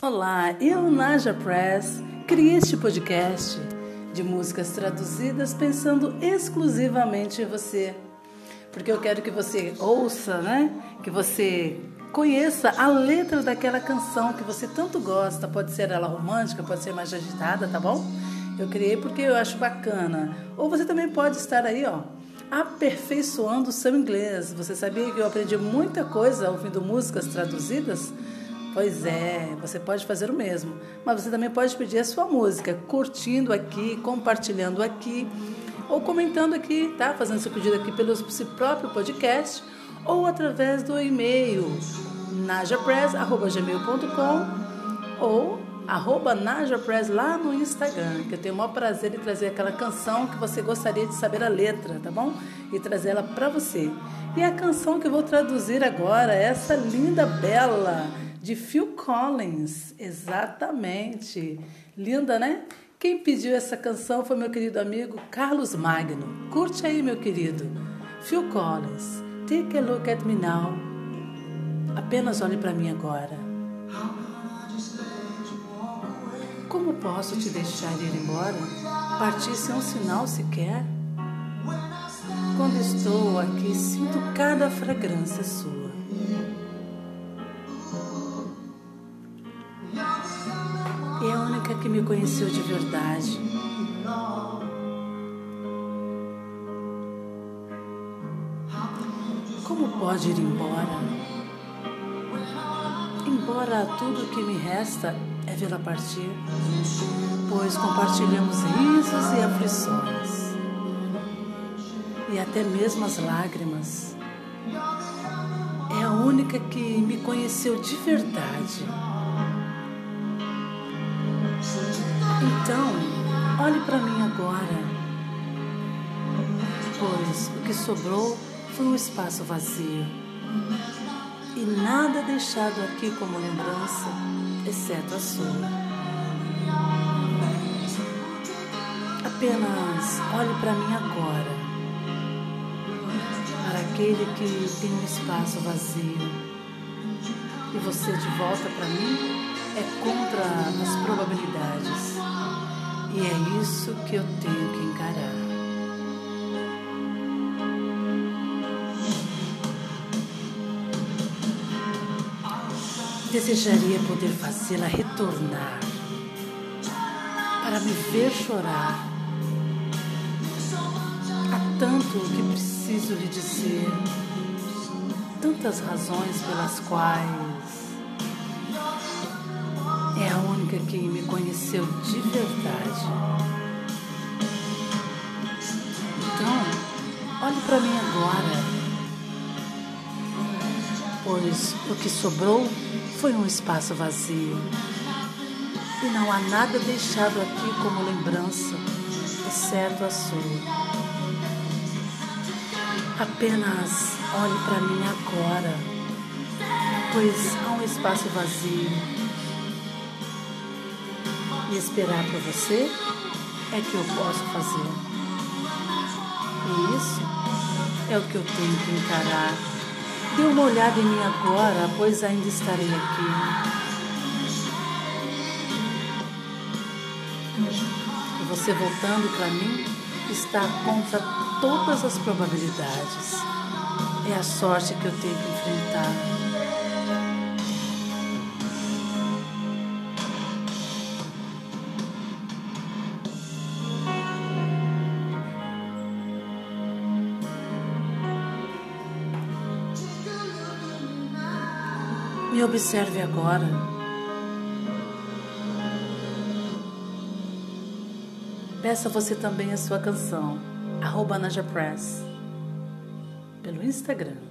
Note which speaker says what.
Speaker 1: Olá, eu, Naja Press, criei este podcast de músicas traduzidas pensando exclusivamente em você. Porque eu quero que você ouça, né? Que você conheça a letra daquela canção que você tanto gosta. Pode ser ela romântica, pode ser mais agitada, tá bom? Eu criei porque eu acho bacana. Ou você também pode estar aí, ó, aperfeiçoando o seu inglês. Você sabia que eu aprendi muita coisa ouvindo músicas traduzidas? Pois é, você pode fazer o mesmo. Mas você também pode pedir a sua música, curtindo aqui, compartilhando aqui, ou comentando aqui, tá? Fazendo seu pedido aqui pelo seu próprio podcast ou através do e-mail najapress.gmail.com ou arroba najapress lá no Instagram, que eu tenho o maior prazer em trazer aquela canção que você gostaria de saber a letra, tá bom? E trazer ela para você. E a canção que eu vou traduzir agora é essa linda, bela de Phil Collins, exatamente. Linda, né? Quem pediu essa canção foi meu querido amigo Carlos Magno. Curte aí, meu querido. Phil Collins, Take a Look at Me Now. Apenas olhe para mim agora. Como posso te deixar ir embora? Partir sem um sinal sequer? Quando estou aqui, sinto cada fragrância sua. Única que me conheceu de verdade. Como pode ir embora? Embora tudo que me resta é vê-la partir, pois compartilhamos risos e aflições, e até mesmo as lágrimas. É a única que me conheceu de verdade. Então, olhe para mim agora, pois o que sobrou foi um espaço vazio. E nada deixado aqui como lembrança, exceto a sua. Apenas olhe para mim agora, para aquele que tem um espaço vazio. E você de volta para mim E é isso que eu tenho que encarar. Desejaria poder fazê-la retornar para me ver chorar. Há tanto que preciso lhe dizer, tantas razões pelas quais é a única que me conheceu de verdade. Então, olhe para mim agora, pois o que sobrou foi um espaço vazio e não há nada deixado aqui como lembrança, exceto a sua. Apenas olhe para mim agora, pois há um espaço vazio e esperar por você é que eu posso fazer. E isso é o que eu tenho que encarar. Dê uma olhada em mim agora, pois ainda estarei aqui. E você voltando para mim está contra todas as probabilidades. É a sorte que eu tenho que enfrentar. Me observe agora. Peça você também a sua canção, arroba Naja Press, pelo Instagram.